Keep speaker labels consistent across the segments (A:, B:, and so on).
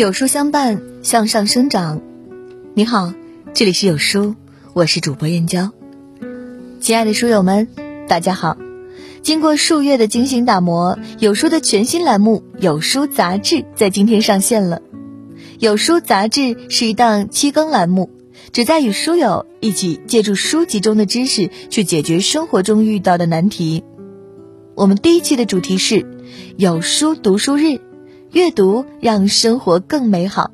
A: 有书相伴，向上生长。你好，这里是有书，我是主播燕娇。亲爱的书友们，大家好！经过数月的精心打磨，有书的全新栏目《有书杂志》在今天上线了。有书杂志是一档七更栏目，旨在与书友一起借助书籍中的知识，去解决生活中遇到的难题。我们第一期的主题是“有书读书日”。阅读让生活更美好。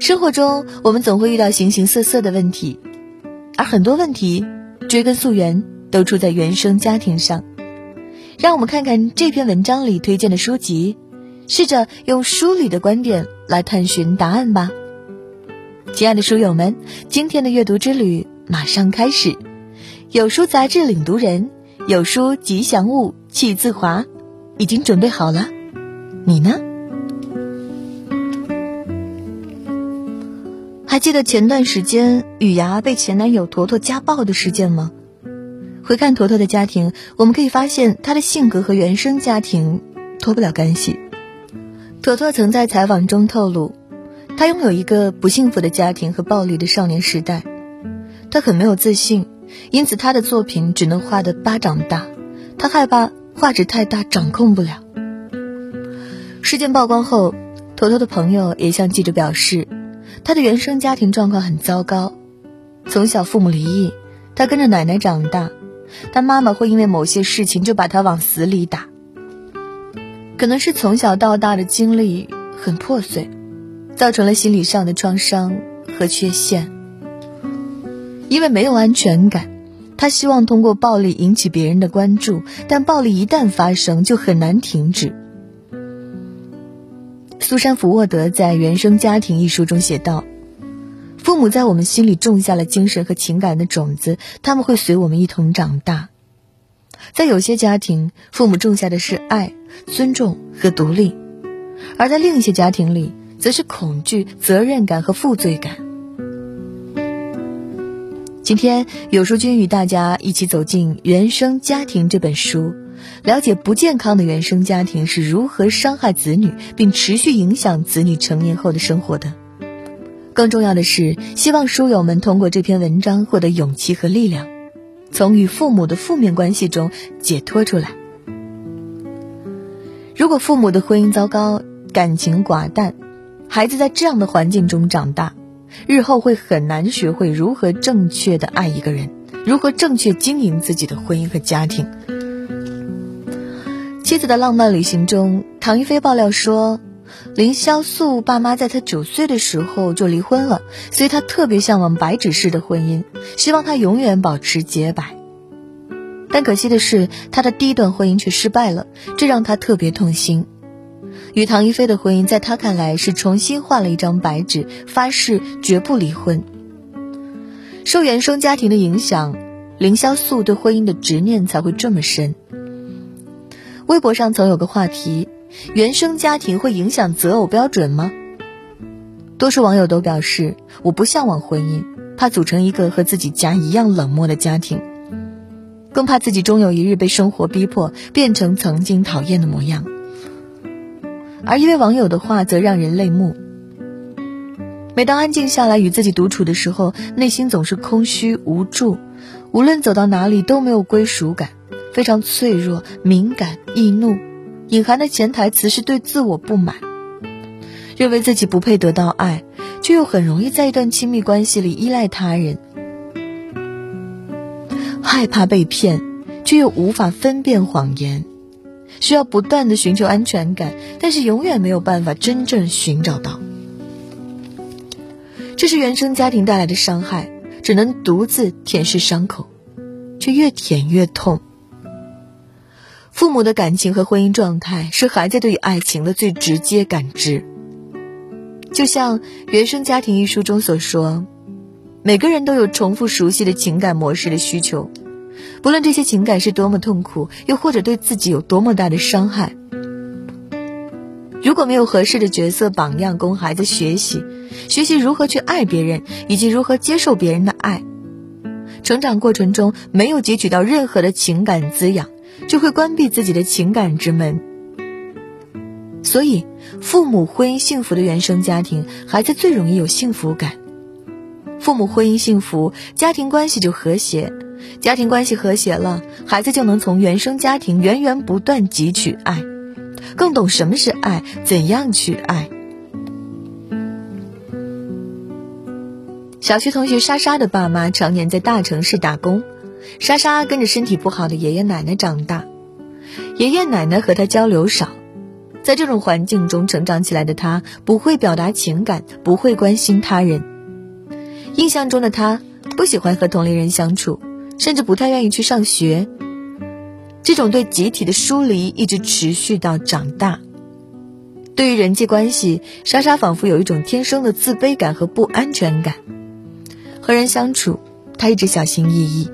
A: 生活中，我们总会遇到形形色色的问题，而很多问题追根溯源都出在原生家庭上。让我们看看这篇文章里推荐的书籍，试着用书里的观点来探寻答案吧。亲爱的书友们，今天的阅读之旅马上开始。有书杂志领读人，有书吉祥物气自华，已经准备好了。你呢？还记得前段时间雨芽被前男友坨坨家暴的事件吗？回看坨坨的家庭，我们可以发现他的性格和原生家庭脱不了干系。坨坨曾在采访中透露，他拥有一个不幸福的家庭和暴力的少年时代，他很没有自信，因此他的作品只能画得巴掌大，他害怕画质太大掌控不了。事件曝光后，坨坨的朋友也向记者表示，他的原生家庭状况很糟糕。从小父母离异，他跟着奶奶长大，但妈妈会因为某些事情就把他往死里打。可能是从小到大的经历很破碎，造成了心理上的创伤和缺陷。因为没有安全感，他希望通过暴力引起别人的关注，但暴力一旦发生就很难停止。苏珊·福沃德在《原生家庭》一书中写道：“父母在我们心里种下了精神和情感的种子，他们会随我们一同长大。在有些家庭，父母种下的是爱、尊重和独立；而在另一些家庭里，则是恐惧、责任感和负罪感。”今天，有书君与大家一起走进《原生家庭》这本书。了解不健康的原生家庭是如何伤害子女，并持续影响子女成年后的生活的。更重要的是，希望书友们通过这篇文章获得勇气和力量，从与父母的负面关系中解脱出来。如果父母的婚姻糟糕，感情寡淡，孩子在这样的环境中长大，日后会很难学会如何正确的爱一个人，如何正确经营自己的婚姻和家庭。妻子的浪漫旅行中，唐一菲爆料说，凌潇肃爸妈在他九岁的时候就离婚了，所以他特别向往白纸式的婚姻，希望他永远保持洁白。但可惜的是，他的第一段婚姻却失败了，这让他特别痛心。与唐一菲的婚姻，在他看来是重新换了一张白纸，发誓绝不离婚。受原生家庭的影响，凌潇肃对婚姻的执念才会这么深。微博上曾有个话题：原生家庭会影响择偶标准吗？多数网友都表示，我不向往婚姻，怕组成一个和自己家一样冷漠的家庭，更怕自己终有一日被生活逼迫变成曾经讨厌的模样。而一位网友的话则让人泪目：每当安静下来与自己独处的时候，内心总是空虚无助，无论走到哪里都没有归属感。非常脆弱、敏感、易怒，隐含的潜台词是对自我不满，认为自己不配得到爱，却又很容易在一段亲密关系里依赖他人，害怕被骗，却又无法分辨谎言，需要不断的寻求安全感，但是永远没有办法真正寻找到。这是原生家庭带来的伤害，只能独自舔舐伤口，却越舔越痛。父母的感情和婚姻状态是孩子对于爱情的最直接感知。就像《原生家庭》一书中所说，每个人都有重复熟悉的情感模式的需求，不论这些情感是多么痛苦，又或者对自己有多么大的伤害。如果没有合适的角色榜样供孩子学习，学习如何去爱别人，以及如何接受别人的爱，成长过程中没有汲取到任何的情感滋养。就会关闭自己的情感之门。所以，父母婚姻幸福的原生家庭，孩子最容易有幸福感。父母婚姻幸福，家庭关系就和谐，家庭关系和谐了，孩子就能从原生家庭源源不断汲取爱，更懂什么是爱，怎样去爱。小学同学莎莎的爸妈常年在大城市打工，莎莎跟着身体不好的爷爷奶奶长大，爷爷奶奶和她交流少，在这种环境中成长起来的她，不会表达情感，不会关心他人。印象中的他不喜欢和同龄人相处，甚至不太愿意去上学。这种对集体的疏离一直持续到长大。对于人际关系，莎莎仿佛有一种天生的自卑感和不安全感。和人相处，她一直小心翼翼。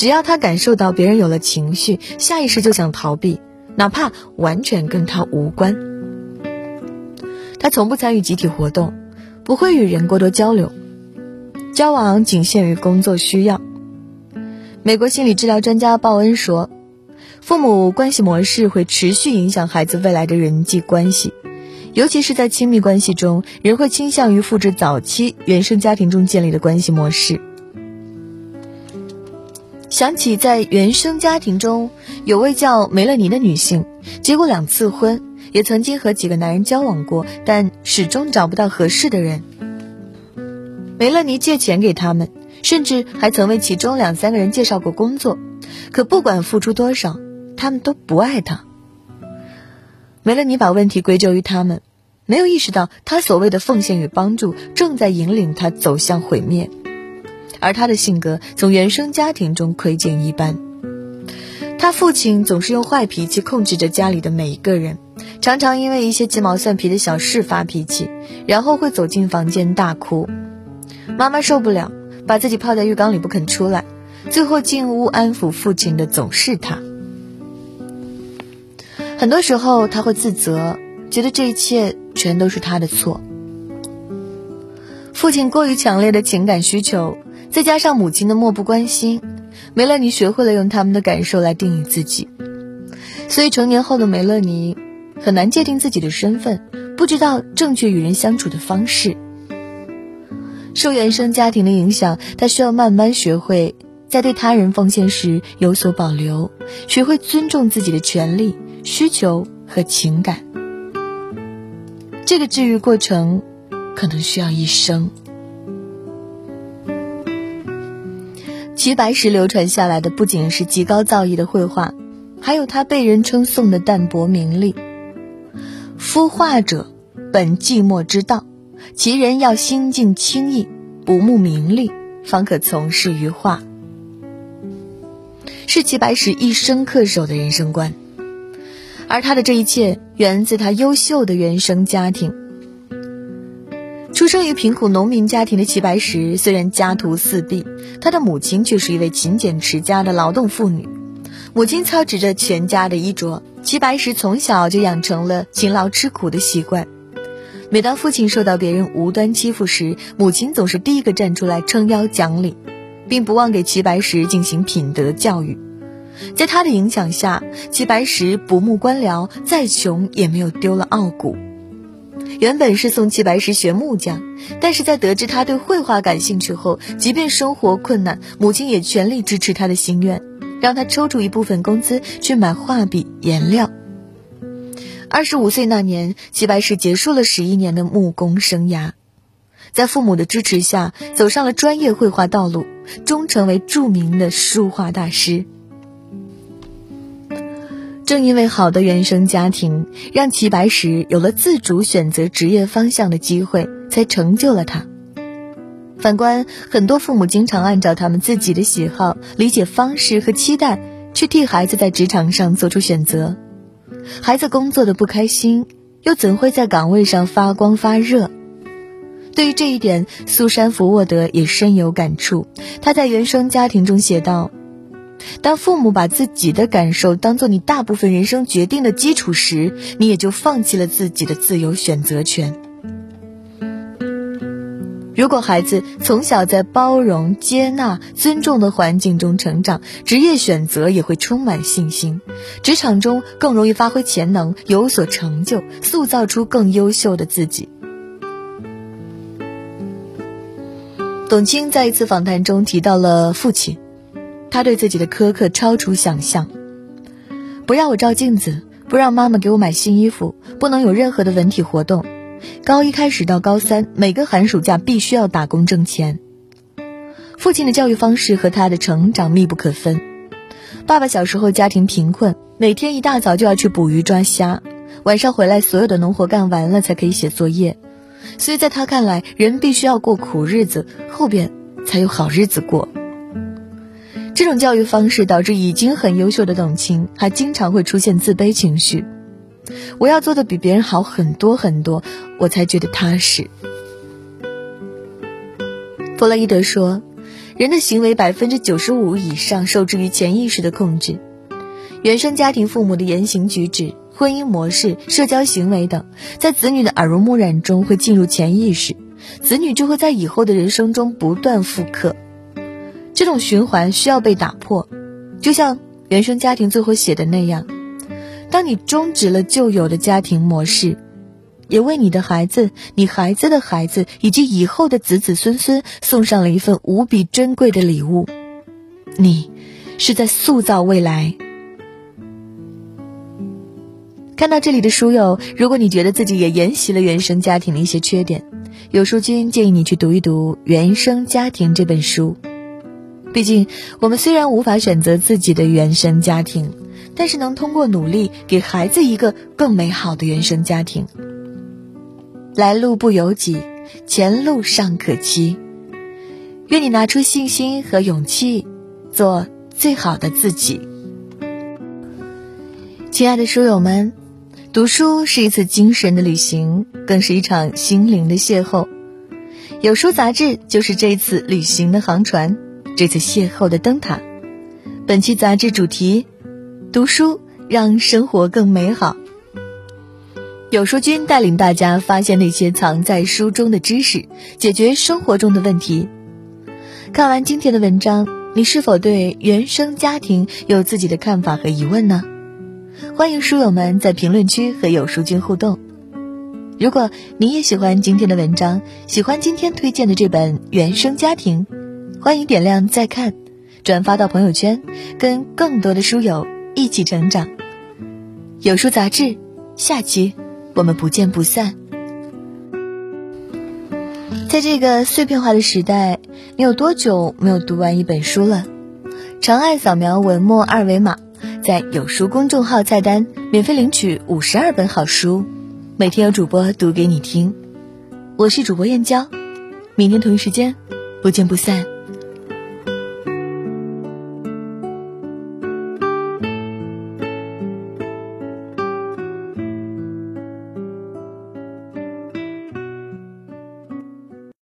A: 只要他感受到别人有了情绪，下意识就想逃避，哪怕完全跟他无关。他从不参与集体活动，不会与人过多交流。交往仅限于工作需要。美国心理治疗专家鲍恩说：“父母关系模式会持续影响孩子未来的人际关系，尤其是在亲密关系中，人会倾向于复制早期原生家庭中建立的关系模式。”想起在原生家庭中有位叫梅勒尼的女性，结过两次婚，也曾经和几个男人交往过，但始终找不到合适的人。梅勒尼借钱给他们，甚至还曾为其中两三个人介绍过工作，可不管付出多少，他们都不爱他。梅勒尼把问题归咎于他们，没有意识到他所谓的奉献与帮助正在引领他走向毁灭，而他的性格从原生家庭中窥见一斑。他父亲总是用坏脾气控制着家里的每一个人，常常因为一些鸡毛蒜皮的小事发脾气，然后会走进房间大哭。妈妈受不了，把自己泡在浴缸里不肯出来，最后进屋安抚父亲的总是他。很多时候他会自责，觉得这一切全都是他的错。父亲过于强烈的情感需求，再加上母亲的漠不关心，梅勒尼学会了用他们的感受来定义自己。所以成年后的梅勒尼很难界定自己的身份，不知道正确与人相处的方式。受原生家庭的影响，他需要慢慢学会在对他人奉献时有所保留，学会尊重自己的权利、需求和情感。这个治愈过程可能需要一生。齐白石流传下来的不仅是极高造诣的绘画，还有他被人称颂的淡泊名利。夫画者，本寂寞之道。其人要心境清逸，不慕名利，方可从事于画。是齐白石一生恪守的人生观，而他的这一切源自他优秀的原生家庭。出生于贫苦农民家庭的齐白石，虽然家徒四壁，他的母亲却是一位勤俭持家的劳动妇女，母亲操持着全家的衣着，齐白石从小就养成了勤劳吃苦的习惯。每当父亲受到别人无端欺负时，母亲总是第一个站出来撑腰讲理，并不忘给齐白石进行品德教育。在他的影响下，齐白石不慕官僚，再穷也没有丢了傲骨。原本是送齐白石学木匠，但是在得知他对绘画感兴趣后，即便生活困难，母亲也全力支持他的心愿，让他抽出一部分工资去买画笔、颜料。二十五岁那年，齐白石结束了十一年的木工生涯，在父母的支持下，走上了专业绘画道路，终成为著名的书画大师。正因为好的原生家庭，让齐白石有了自主选择职业方向的机会，才成就了他。反观很多父母，经常按照他们自己的喜好、理解方式和期待，去替孩子在职场上做出选择。孩子工作的不开心，又怎会在岗位上发光发热？对于这一点，苏珊·福沃德也深有感触。他在原生家庭中写道：“当父母把自己的感受当做你大部分人生决定的基础时，你也就放弃了自己的自由选择权。”如果孩子从小在包容、接纳、尊重的环境中成长，职业选择也会充满信心，职场中更容易发挥潜能，有所成就，塑造出更优秀的自己。董卿在一次访谈中提到了父亲，他对自己的苛刻超出想象，不让我照镜子，不让妈妈给我买新衣服，不能有任何的文体活动。高一开始到高三，每个寒暑假必须要打工挣钱。父亲的教育方式和他的成长密不可分。爸爸小时候家庭贫困，每天一大早就要去捕鱼抓虾，晚上回来所有的农活干完了才可以写作业。所以在他看来，人必须要过苦日子，后边才有好日子过。这种教育方式导致已经很优秀的董卿，还经常会出现自卑情绪。我要做的比别人好很多很多，我才觉得踏实。弗洛伊德说，人的行为百分之九十五以上受制于潜意识的控制，原生家庭父母的言行举止、婚姻模式、社交行为等，在子女的耳濡目染中会进入潜意识，子女就会在以后的人生中不断复刻。这种循环需要被打破，就像原生家庭最后写的那样。当你终止了旧有的家庭模式，也为你的孩子、你孩子的孩子以及以后的子子孙孙送上了一份无比珍贵的礼物。你，是在塑造未来。看到这里的书友，如果你觉得自己也沿袭了原生家庭的一些缺点，有书君建议你去读一读《原生家庭》这本书。毕竟，我们虽然无法选择自己的原生家庭。但是能通过努力给孩子一个更美好的原生家庭。来路不由己，前路尚可期。愿你拿出信心和勇气，做最好的自己。亲爱的书友们，读书是一次精神的旅行，更是一场心灵的邂逅。有书杂志就是这次旅行的航船，这次邂逅的灯塔。本期杂志主题。读书让生活更美好。有书君带领大家发现那些藏在书中的知识，解决生活中的问题。看完今天的文章，你是否对原生家庭有自己的看法和疑问呢？欢迎书友们在评论区和有书君互动。如果你也喜欢今天的文章，喜欢今天推荐的这本《原生家庭》，欢迎点亮再看，转发到朋友圈，跟更多的书友。一起成长，有书杂志，下期我们不见不散。在这个碎片化的时代，你有多久没有读完一本书了？长按扫描文末二维码，在有书公众号菜单免费领取五十二本好书，每天有主播读给你听。我是主播燕娇，明天同一时间不见不散。